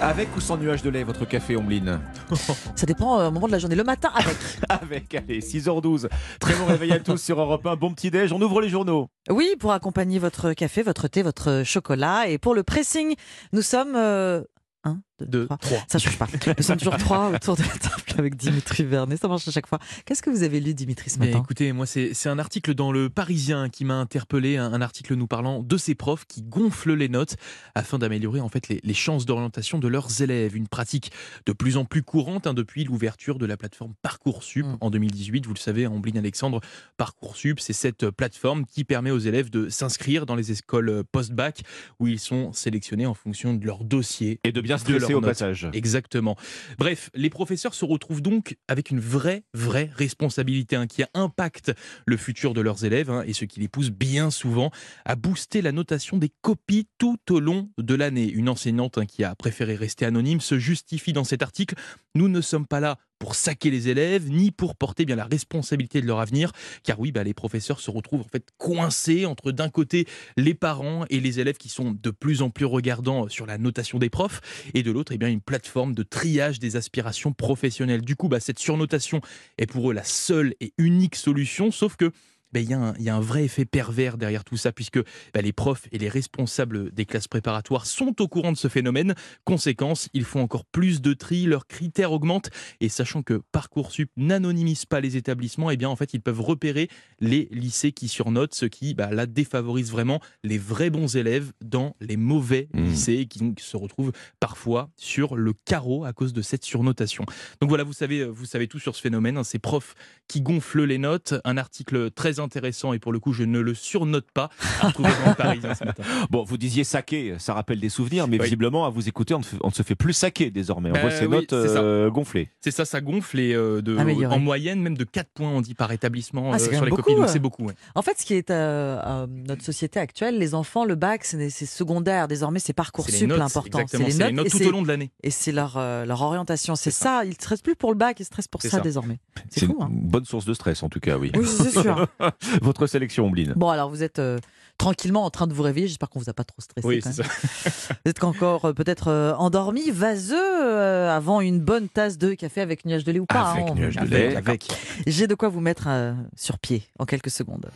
Avec ou sans nuage de lait, votre café, Ombline Ça dépend euh, au moment de la journée. Le matin, avec. Avec, allez, 6h12. Très bon réveil à tous sur Europe 1. Bon petit déj, on ouvre les journaux. Oui, pour accompagner votre café, votre thé, votre chocolat. Et pour le pressing, nous sommes. euh, un, deux, Deux, trois. trois. Ça change pas. Nous sommes toujours trois autour de la table avec Dimitri Vernet. Ça marche à chaque fois. Qu'est-ce que vous avez lu, Dimitri, ce Mais matin? écoutez, moi, c'est un article dans Le Parisien qui m'a interpellé, un, un article nous parlant de ces profs qui gonflent les notes afin d'améliorer en fait les, les chances d'orientation de leurs élèves. Une pratique de plus en plus courante hein, depuis l'ouverture de la plateforme Parcoursup Mm. en 2018. Vous le savez, Ambline Alexandre, Parcoursup, c'est cette plateforme qui permet aux élèves de s'inscrire dans les écoles post-bac où ils sont sélectionnés en fonction de leur dossier Et de bien de stresser au passage. Exactement. Bref, les professeurs se retrouvent donc avec une vraie, vraie responsabilité hein, qui impacte le futur de leurs élèves hein, et ce qui les pousse bien souvent à booster la notation des copies tout au long de l'année. Une enseignante hein, qui a préféré rester anonyme se justifie dans cet article. Nous ne sommes pas là pour saquer les élèves, ni pour porter bien la responsabilité de leur avenir, car oui, bah, les professeurs se retrouvent en fait coincés entre d'un côté les parents et les élèves qui sont de plus en plus regardants sur la notation des profs, et de l'autre, eh une plateforme de triage des aspirations professionnelles. Du coup, bah, cette surnotation est pour eux la seule et unique solution, sauf que ben, il y, a un- il y a un vrai effet pervers derrière tout ça, puisque ben, les profs et les responsables des classes préparatoires sont au courant de ce phénomène. Conséquence, ils font encore plus de tri, leurs critères augmentent, et sachant que Parcoursup n'anonymise pas les établissements, eh bien en fait ils peuvent repérer les lycées qui surnotent, ce qui là défavorise vraiment les vrais bons élèves dans les mauvais Mmh. lycées qui se retrouvent parfois sur le carreau à cause de cette surnotation. Donc voilà, vous savez, vous savez tout sur ce phénomène, hein, ces profs qui gonflent les notes. Un article très intéressant et pour le coup je ne le surnote pas. À retrouver dans le Parisien ce matin. Bon, vous disiez saquer, ça rappelle des souvenirs, mais Oui. visiblement, à vous écouter, on ne, fait- on ne se fait plus saquer désormais. On Bah voit ces oui, notes euh, gonflées. C'est ça, ça gonfle et euh, de, Amélioré. en moyenne même de 4 points on dit par établissement Ah, euh, sur les beaucoup, copies. Donc euh. c'est beaucoup. ouais. En fait, ce qui est euh, euh, notre société actuelle, les enfants, le bac, c'est secondaire. Désormais, c'est C'est Parcoursup les notes, l'important. C'est les notes et tout au long de l'année. Et c'est leur, euh, leur orientation. C'est ça. Ils ne stressent plus pour le bac, ils stressent pour ça, ça. désormais. C'est C'est fou, une hein bonne source de stress, en tout cas, oui. Oui, c'est sûr. Votre sélection, Ombline. Bon, alors vous êtes euh, tranquillement en train de vous réveiller. J'espère qu'on vous a pas trop stressé. Oui, quand c'est même. ça. Vous êtes encore euh, peut-être euh, endormi, vaseux, euh, avant une bonne tasse de café avec nuage de lait ou pas. Avec hein, nuage de lait. Avec. J'ai de quoi vous mettre euh, sur pied en quelques secondes.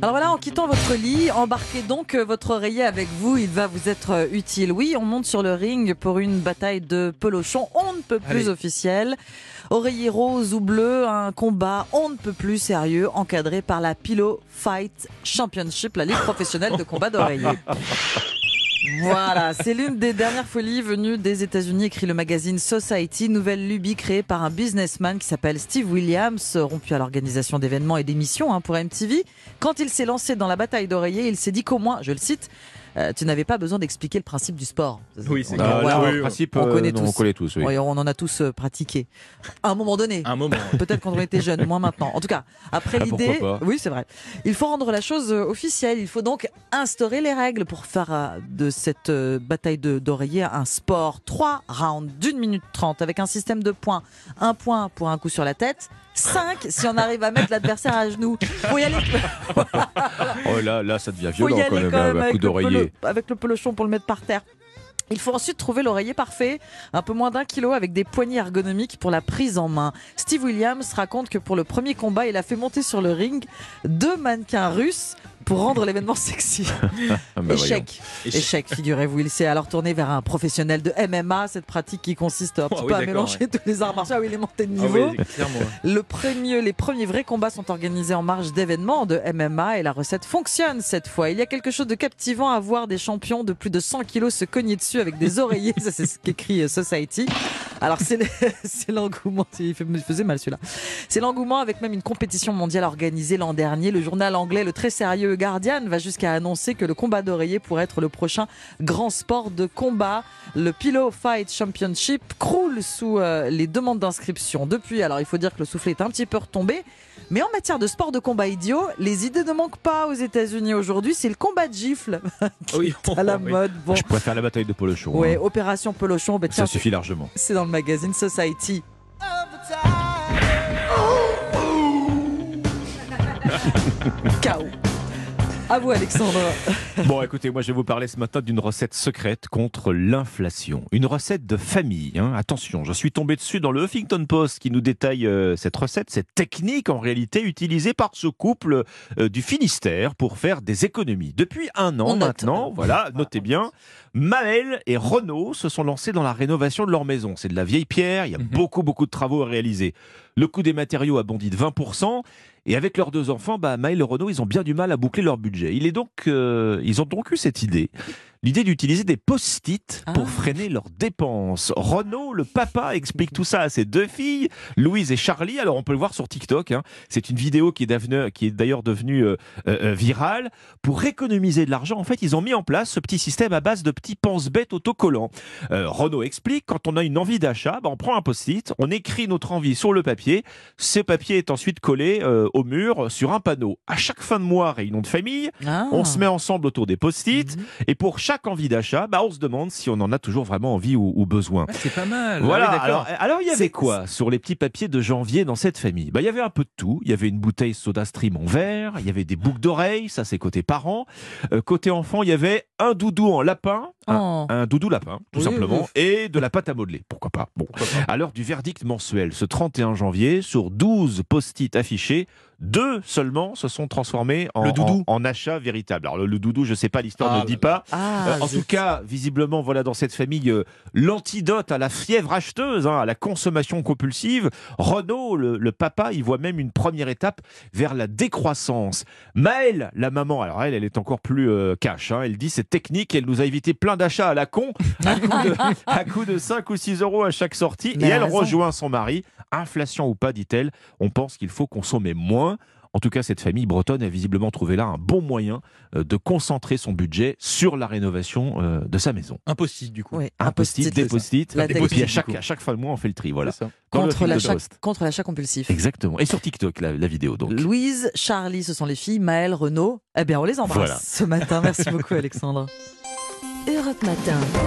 Alors voilà, en quittant votre lit, embarquez donc euh, votre oreiller avec vous, il va vous être euh, utile. Oui, on monte sur le ring pour une bataille de pelochon, on ne peut plus Allez. officiel. Oreiller rose ou bleu, un combat on ne peut plus sérieux, encadré par la Pillow Fight Championship, la ligue professionnelle de combat d'oreiller. Voilà, c'est l'une des dernières folies venues des États-Unis, écrit le magazine Society, nouvelle lubie créée par un businessman qui s'appelle Steve Williams, rompu à l'organisation d'événements et d'émissions hein, pour MTV. Quand il s'est lancé dans la bataille d'oreiller, il s'est dit qu'au moins, je le cite, euh, tu n'avais pas besoin d'expliquer le principe du sport. Oui, c'est On- clair. Ah, voilà, là, oui, en oui. principe, on euh, connaît non, tous. on connaît tous, oui. Oui, on en a tous euh, pratiqué. À un moment donné. Un moment. Peut-être quand on était jeune, moins maintenant. En tout cas, après Ah, l'idée, oui, c'est vrai. Il faut rendre la chose officielle. Il faut donc instaurer les règles pour faire euh, de cette euh, bataille de- d'oreiller un sport. Trois rounds d'une minute trente avec un système de points. Un point pour un coup sur la tête. Cinq si on arrive à mettre l'adversaire à genoux. Faut y aller. Oh, là, là, ça devient violent quand même, quand même coup avec le, d'oreiller. avec le pelochon pour le mettre par terre. Il faut ensuite trouver l'oreiller parfait, un peu moins d'un kilo avec des poignées ergonomiques pour la prise en main. Steve Williams raconte que pour le premier combat, il a fait monter sur le ring deux mannequins russes pour rendre l'événement sexy. Ah, bah, Échec. Échec, figurez-vous. Il s'est alors tourné vers un professionnel de MMA, cette pratique qui consiste un petit Oh, peu oui, à mélanger tous les arts martiaux. Ah oui, il est monté de Ah niveau. oui. Le premier, les premiers vrais combats sont organisés en marge d'événements de MMA et la recette fonctionne cette fois. Il y a quelque chose de captivant à voir des champions de plus de 100 kilos se cogner dessus avec des oreillers. Ça, c'est ce qu'écrit euh, Society. Alors, c'est le- c'est l'engouement. Il me faisait mal celui-là. C'est l'engouement avec même une compétition mondiale organisée l'an dernier. Le journal anglais, le très sérieux Guardian, va jusqu'à annoncer que le combat d'oreiller pourrait être le prochain grand sport de combat. Le Pillow Fight Championship croule sous euh, les demandes d'inscription. Depuis, alors il faut dire que le soufflet est un petit peu retombé. Mais en matière de sport de combat idiot, les idées ne manquent pas aux États-Unis aujourd'hui. C'est le combat de gifle Oui, à la oui. mode. Bon, Je préfère la bataille de Polochon. ouais, hein. opération Pelochon. bah, Ça tiens, suffit largement. c'est dans le magazine Society. Chaos. À vous, Alexandre. Bon, écoutez, moi je vais vous parler ce matin d'une recette secrète contre l'inflation. Une recette de famille. hein. Attention, je suis tombé dessus dans le Huffington Post qui nous détaille euh, cette recette, cette technique en réalité utilisée par ce couple euh, du Finistère pour faire des économies. Depuis un an On note. maintenant, voilà, notez bien, Maël et Renaud se sont lancés dans la rénovation de leur maison. C'est de la vieille pierre, il y a Mhm. beaucoup beaucoup de travaux à réaliser. Le coût des matériaux a bondi de 20%. Et avec leurs deux enfants, bah, Maël et Renaud, ils ont bien du mal à boucler leur budget. Il est donc, euh, ils ont donc eu cette idée, l'idée d'utiliser des post-it pour Ah. freiner leurs dépenses. Renaud, le papa, explique tout ça à ses deux filles, Louise et Charlie. Alors on peut le voir sur TikTok. hein. C'est une vidéo qui est, devenu- qui est d'ailleurs devenue euh, euh, euh, virale. Pour économiser de l'argent, en fait, ils ont mis en place ce petit système à base de petits pense-bêtes autocollants. Euh, Renaud explique, quand on a une envie d'achat, bah, on prend un post-it, on écrit notre envie sur le papier. Ce papier est ensuite collé au mur sur un panneau. À chaque fin de mois, réunion de famille, Ah. on se met ensemble autour des post-it. Mhm. Et pour chaque envie d'achat, bah, on se demande si on en a toujours vraiment envie ou, ou besoin. Ah, c'est pas mal. Voilà, Ah oui, alors, alors il y avait quoi sur les petits papiers de janvier dans cette famille? Bah, Il y avait un peu de tout. Il y avait une bouteille soda stream en verre, il y avait des boucles d'oreilles, ça c'est côté parents. Euh, côté enfant, il y avait un doudou en lapin, un, Oh. un doudou lapin, tout Oui, simplement, oui. et de la pâte à modeler. Pourquoi pas Bon. À l'heure du verdict mensuel, ce 31 janvier, sur 12 post-it affichés, deux seulement se sont transformés en, Le doudou en, en achat véritable. Alors le, le doudou, je sais pas, l'histoire Ah, ne dit pas. Ah, Euh, en tout cas, visiblement, voilà dans cette famille euh, l'antidote à la fièvre acheteuse, hein, à la consommation compulsive. Renaud, le, le papa, il voit même une première étape vers la décroissance. Maëlle, la maman, alors elle, elle est encore plus euh, cash. hein, elle dit cette technique, elle nous a évité plein d'achats à la con, à coup, de, à coup de 5 ou 6 euros à chaque sortie. Mais et elle raison. rejoint son mari. Inflation ou pas, dit-elle, on pense qu'il faut consommer moins. En tout cas, cette famille bretonne a visiblement trouvé là un bon moyen euh, de concentrer son budget sur la rénovation euh, de sa maison. Un post-it, du coup. Oui, Un post-it, des post-it, et puis à chaque, à chaque fin de mois, on fait le tri. Voilà. Contre l'achat contre l'achat compulsif. Exactement. Et sur TikTok, la, la vidéo donc. Louise, Charlie, ce sont les filles. Maëlle, Renaud. Eh bien, on les embrasse Voilà. ce matin. Merci beaucoup, Alexandre. Europe Matin.